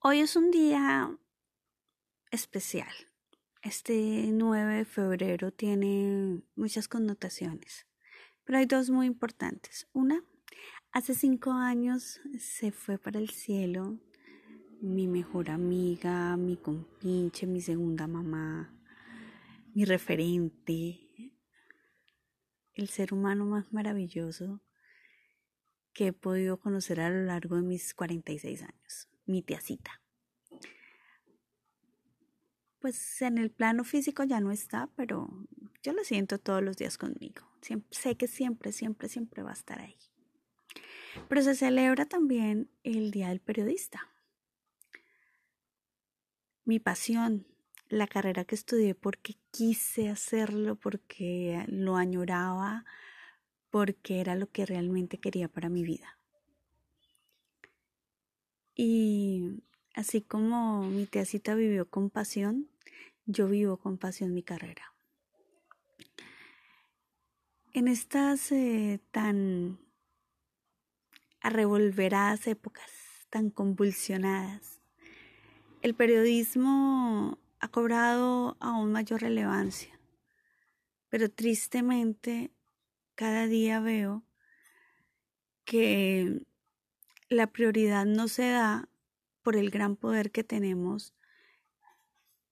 Hoy es un día especial. Este 9 de febrero tiene muchas connotaciones, pero hay dos muy importantes. Una, hace cinco años se fue para el cielo mi mejor amiga, mi compinche, mi segunda mamá, mi referente, el ser humano más maravilloso que he podido conocer a lo largo de mis 46 años, mi tiacita. Pues en el plano físico ya no está, pero yo lo siento todos los días conmigo. sé que siempre, siempre, siempre va a estar ahí. Pero se celebra también el Día del Periodista. Mi pasión, la carrera que estudié porque quise hacerlo, porque lo añoraba, porque era lo que realmente quería para mi vida. Y así como mi teacita vivió con pasión, yo vivo con pasión mi carrera. En estas eh, tan arrevolveradas épocas, tan convulsionadas, el periodismo ha cobrado aún mayor relevancia, pero tristemente cada día veo que la prioridad no se da por el gran poder que tenemos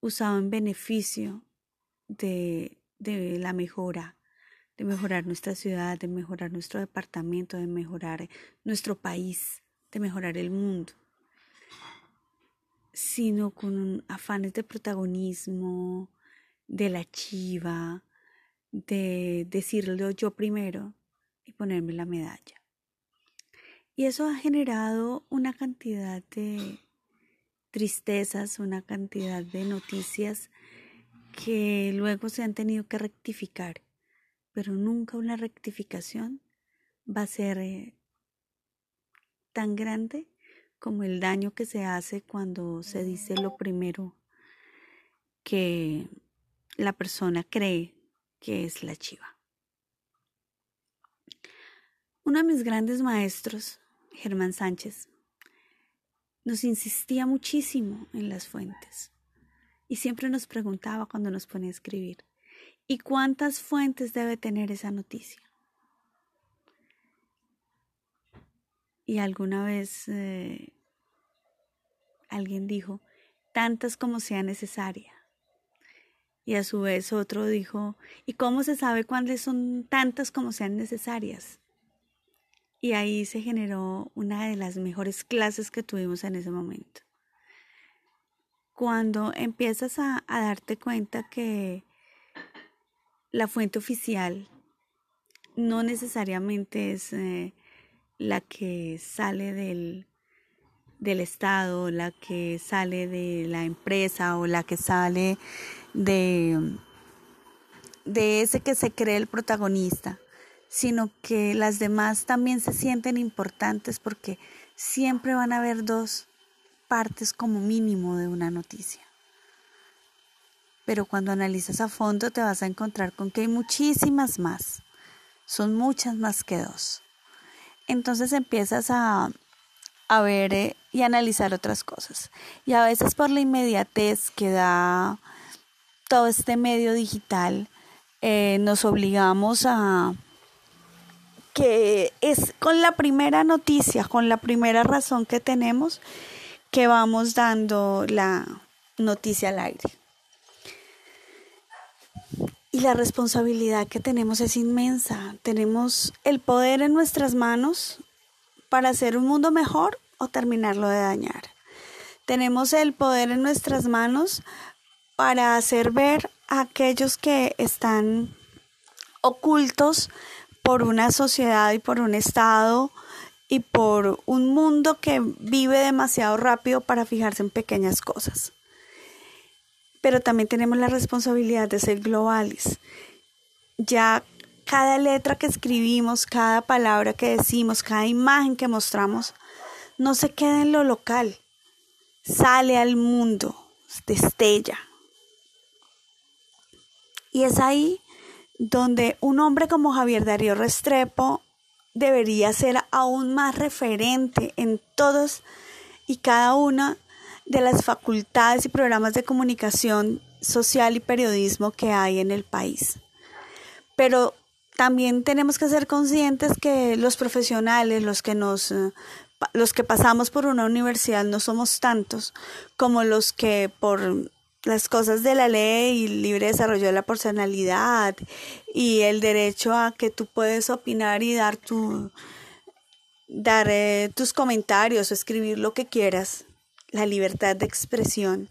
usado en beneficio de, de la mejora, de mejorar nuestra ciudad, de mejorar nuestro departamento, de mejorar nuestro país, de mejorar el mundo, sino con afanes de protagonismo, de la chiva, de decirlo yo primero y ponerme la medalla. Y eso ha generado una cantidad de tristezas, una cantidad de noticias que luego se han tenido que rectificar, pero nunca una rectificación va a ser eh, tan grande como el daño que se hace cuando se dice lo primero que la persona cree que es la chiva. Uno de mis grandes maestros, Germán Sánchez, nos insistía muchísimo en las fuentes y siempre nos preguntaba cuando nos ponía a escribir, ¿y cuántas fuentes debe tener esa noticia? Y alguna vez eh, alguien dijo, tantas como sea necesaria. Y a su vez otro dijo, ¿y cómo se sabe cuáles son tantas como sean necesarias? Y ahí se generó una de las mejores clases que tuvimos en ese momento. Cuando empiezas a, darte cuenta que la fuente oficial no necesariamente es eh, la que sale del, del Estado, la que sale de la empresa o la que sale de, de ese que se cree el protagonista, sino que las demás también se sienten importantes porque siempre van a haber dos partes como mínimo de una noticia. Pero cuando analizas a fondo te vas a encontrar con que hay muchísimas más. Son muchas más que dos. Entonces empiezas a, a ver eh, y analizar otras cosas. Y a veces por la inmediatez que da todo este medio digital, eh, nos obligamos a que es con la primera noticia, con la primera razón que tenemos, que vamos dando la noticia al aire. Y la responsabilidad que tenemos es inmensa. Tenemos el poder en nuestras manos para hacer un mundo mejor o terminarlo de dañar. Tenemos el poder en nuestras manos para hacer ver a aquellos que están ocultos por una sociedad y por un Estado y por un mundo que vive demasiado rápido para fijarse en pequeñas cosas. Pero también tenemos la responsabilidad de ser globales. Ya cada letra que escribimos, cada palabra que decimos, cada imagen que mostramos, no se queda en lo local, sale al mundo, destella. Y es ahí donde un hombre como Javier Darío Restrepo debería ser aún más referente en todos y cada una de las facultades y programas de comunicación social y periodismo que hay en el país. Pero también tenemos que ser conscientes que los profesionales, los que nos eh, los que pasamos por una universidad no somos tantos como los que por las cosas de la ley y libre desarrollo de la personalidad y el derecho a que tú puedes opinar y dar tu dar eh, tus comentarios o escribir lo que quieras la libertad de expresión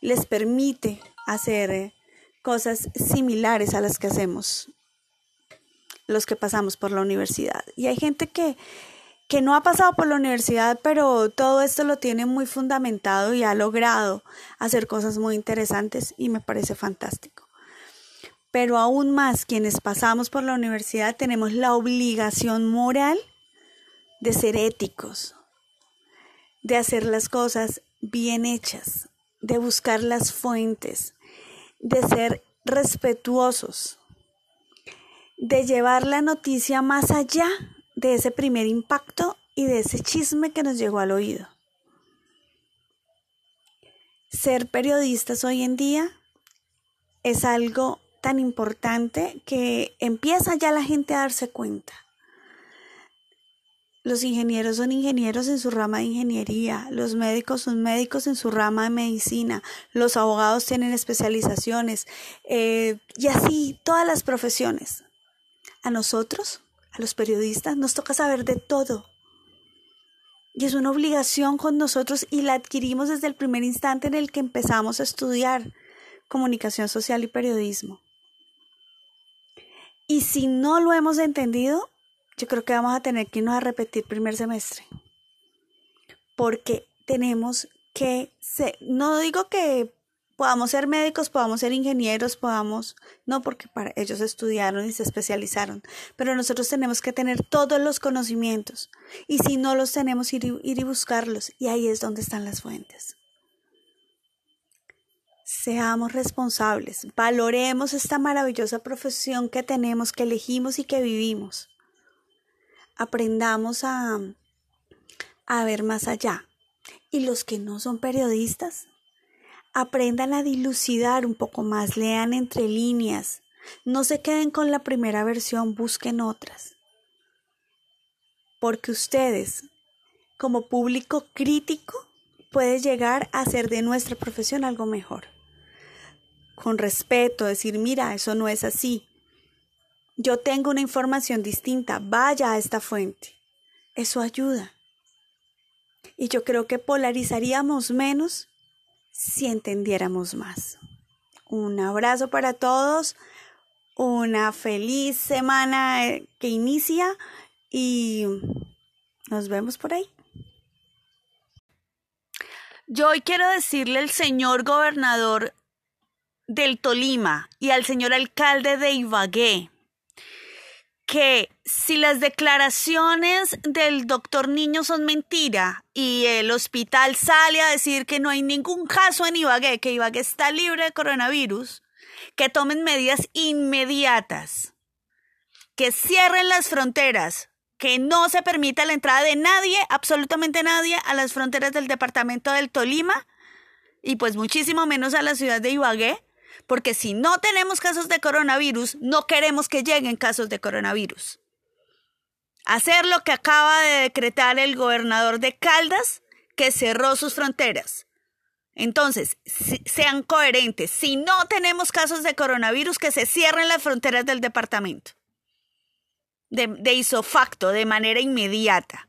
les permite hacer eh, cosas similares a las que hacemos los que pasamos por la universidad. Y hay gente que, que no ha pasado por la universidad, pero todo esto lo tiene muy fundamentado y ha logrado hacer cosas muy interesantes y me parece fantástico. Pero aún más quienes pasamos por la universidad tenemos la obligación moral de ser éticos, de hacer las cosas bien hechas, de buscar las fuentes, de ser respetuosos, de llevar la noticia más allá de ese primer impacto y de ese chisme que nos llegó al oído. Ser periodistas hoy en día es algo tan importante que empieza ya la gente a darse cuenta. Los ingenieros son ingenieros en su rama de ingeniería, los médicos son médicos en su rama de medicina, los abogados tienen especializaciones eh, y así todas las profesiones. A nosotros, a los periodistas, nos toca saber de todo. Y es una obligación con nosotros y la adquirimos desde el primer instante en el que empezamos a estudiar comunicación social y periodismo. Y si no lo hemos entendido, yo creo que vamos a tener que irnos a repetir primer semestre. Porque tenemos que ser, no digo que podamos ser médicos, podamos ser ingenieros, podamos, no porque para ellos estudiaron y se especializaron, pero nosotros tenemos que tener todos los conocimientos y si no los tenemos ir, ir y buscarlos y ahí es donde están las fuentes. Seamos responsables, valoremos esta maravillosa profesión que tenemos, que elegimos y que vivimos aprendamos a, a ver más allá. Y los que no son periodistas, aprendan a dilucidar un poco más, lean entre líneas, no se queden con la primera versión, busquen otras. Porque ustedes, como público crítico, pueden llegar a hacer de nuestra profesión algo mejor. Con respeto, decir, mira, eso no es así yo tengo una información distinta, vaya a esta fuente. Eso ayuda. Y yo creo que polarizaríamos menos si entendiéramos más. Un abrazo para todos, una feliz semana eh, que inicia y nos vemos por ahí. Yo hoy quiero decirle al señor gobernador del Tolima y al señor alcalde de Ibagué que si las declaraciones del doctor Niño son mentira y el hospital sale a decir que no hay ningún caso en Ibagué, que Ibagué está libre de coronavirus, que tomen medidas inmediatas, que cierren las fronteras, que no se permita la entrada de nadie, absolutamente nadie, a las fronteras del departamento del Tolima y pues muchísimo menos a la ciudad de Ibagué, porque si no tenemos casos de coronavirus, no queremos que lleguen casos de coronavirus. Hacer lo que acaba de decretar el gobernador de Caldas, que cerró sus fronteras. Entonces, sean coherentes. Si no tenemos casos de coronavirus, que se cierren las fronteras del departamento. De, de isofacto, de manera inmediata.